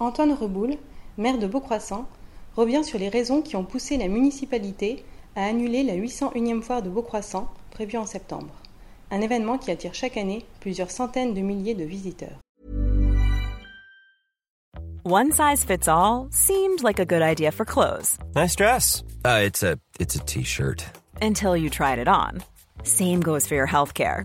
Antoine Reboul, maire de Beaucroissant, revient sur les raisons qui ont poussé la municipalité à annuler la 801e foire de Beaucroissant prévue en septembre. Un événement qui attire chaque année plusieurs centaines de milliers de visiteurs. One size fits all seemed like a good idea for clothes. Nice dress. Uh, it's a it's a t-shirt. Until you tried it on. Same goes for your healthcare.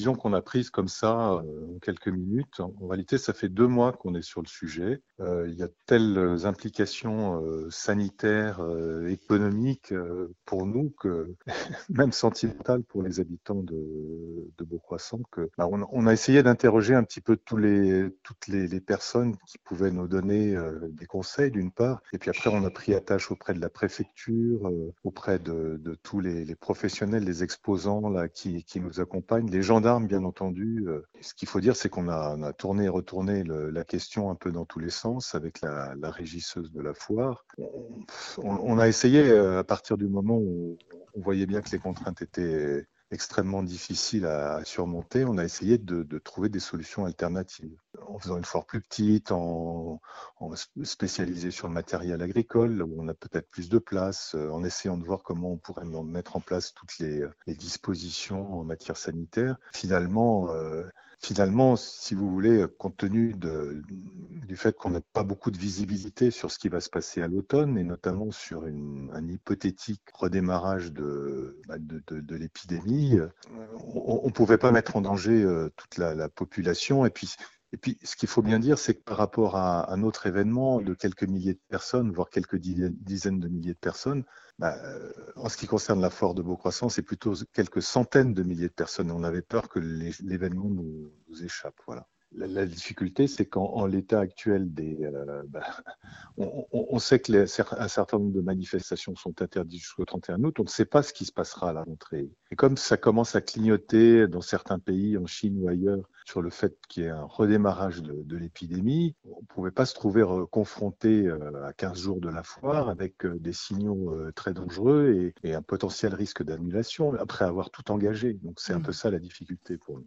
décision qu'on a prise comme ça euh, en quelques minutes. En réalité, ça fait deux mois qu'on est sur le sujet. Euh, il y a telles implications euh, sanitaires, économiques pour nous que même sentimentales pour les habitants de, de Beaucroissant que bah, on, a essayé d'interroger un petit peu toutes les, personnes qui pouvaient nous donner des conseils d'une part, et puis après on a pris attache auprès de la préfecture, auprès de, tous les, professionnels, les exposants là qui nous accompagnent, les gendarmes bien entendu. Euh, ce qu'il faut dire, c'est qu'on a, tourné et retourné la question un peu dans tous les sens avec la, la régisseuse de la foire. On, on, a essayé, euh, à partir du moment où on voyait bien que les contraintes étaient extrêmement difficile à surmonter, on a essayé de, trouver des solutions alternatives. En faisant une foire plus petite, en, en spécialisée sur le matériel agricole, où on a peut-être plus de place, euh, en essayant de voir comment on pourrait mettre en place toutes les, les dispositions en matière sanitaire. Finalement, euh, finalement, si vous voulez, compte tenu de, du fait qu'on n'a pas beaucoup de visibilité sur ce qui va se passer à l'automne, et notamment sur un hypothétique redémarrage de, bah, l'épidémie, on ne pouvait pas mettre en danger euh, toute la, la population. Et puis, et puis, ce qu'il faut bien dire, c'est que par rapport à un autre événement de quelques milliers de personnes, voire quelques dizaines de milliers de personnes, bah, en ce qui concerne la foire de Beaucroissant, c'est plutôt quelques centaines de milliers de personnes. On avait peur que l'événement nous, nous, échappe. Voilà. La, la difficulté, c'est qu'en l'état actuel des, euh, bah, on, on, sait que les, un certain nombre de manifestations sont interdites jusqu'au 31 août. On ne sait pas ce qui se passera à la rentrée. Et comme ça commence à clignoter dans certains pays, en Chine ou ailleurs, sur le fait qu'il y ait un redémarrage de, de l'épidémie, on ne pouvait pas se trouver confronté euh, à 15 jours de la foire avec euh, des signaux euh, très dangereux et, et un potentiel risque d'annulation après avoir tout engagé. Donc c'est un peu ça la difficulté pour nous.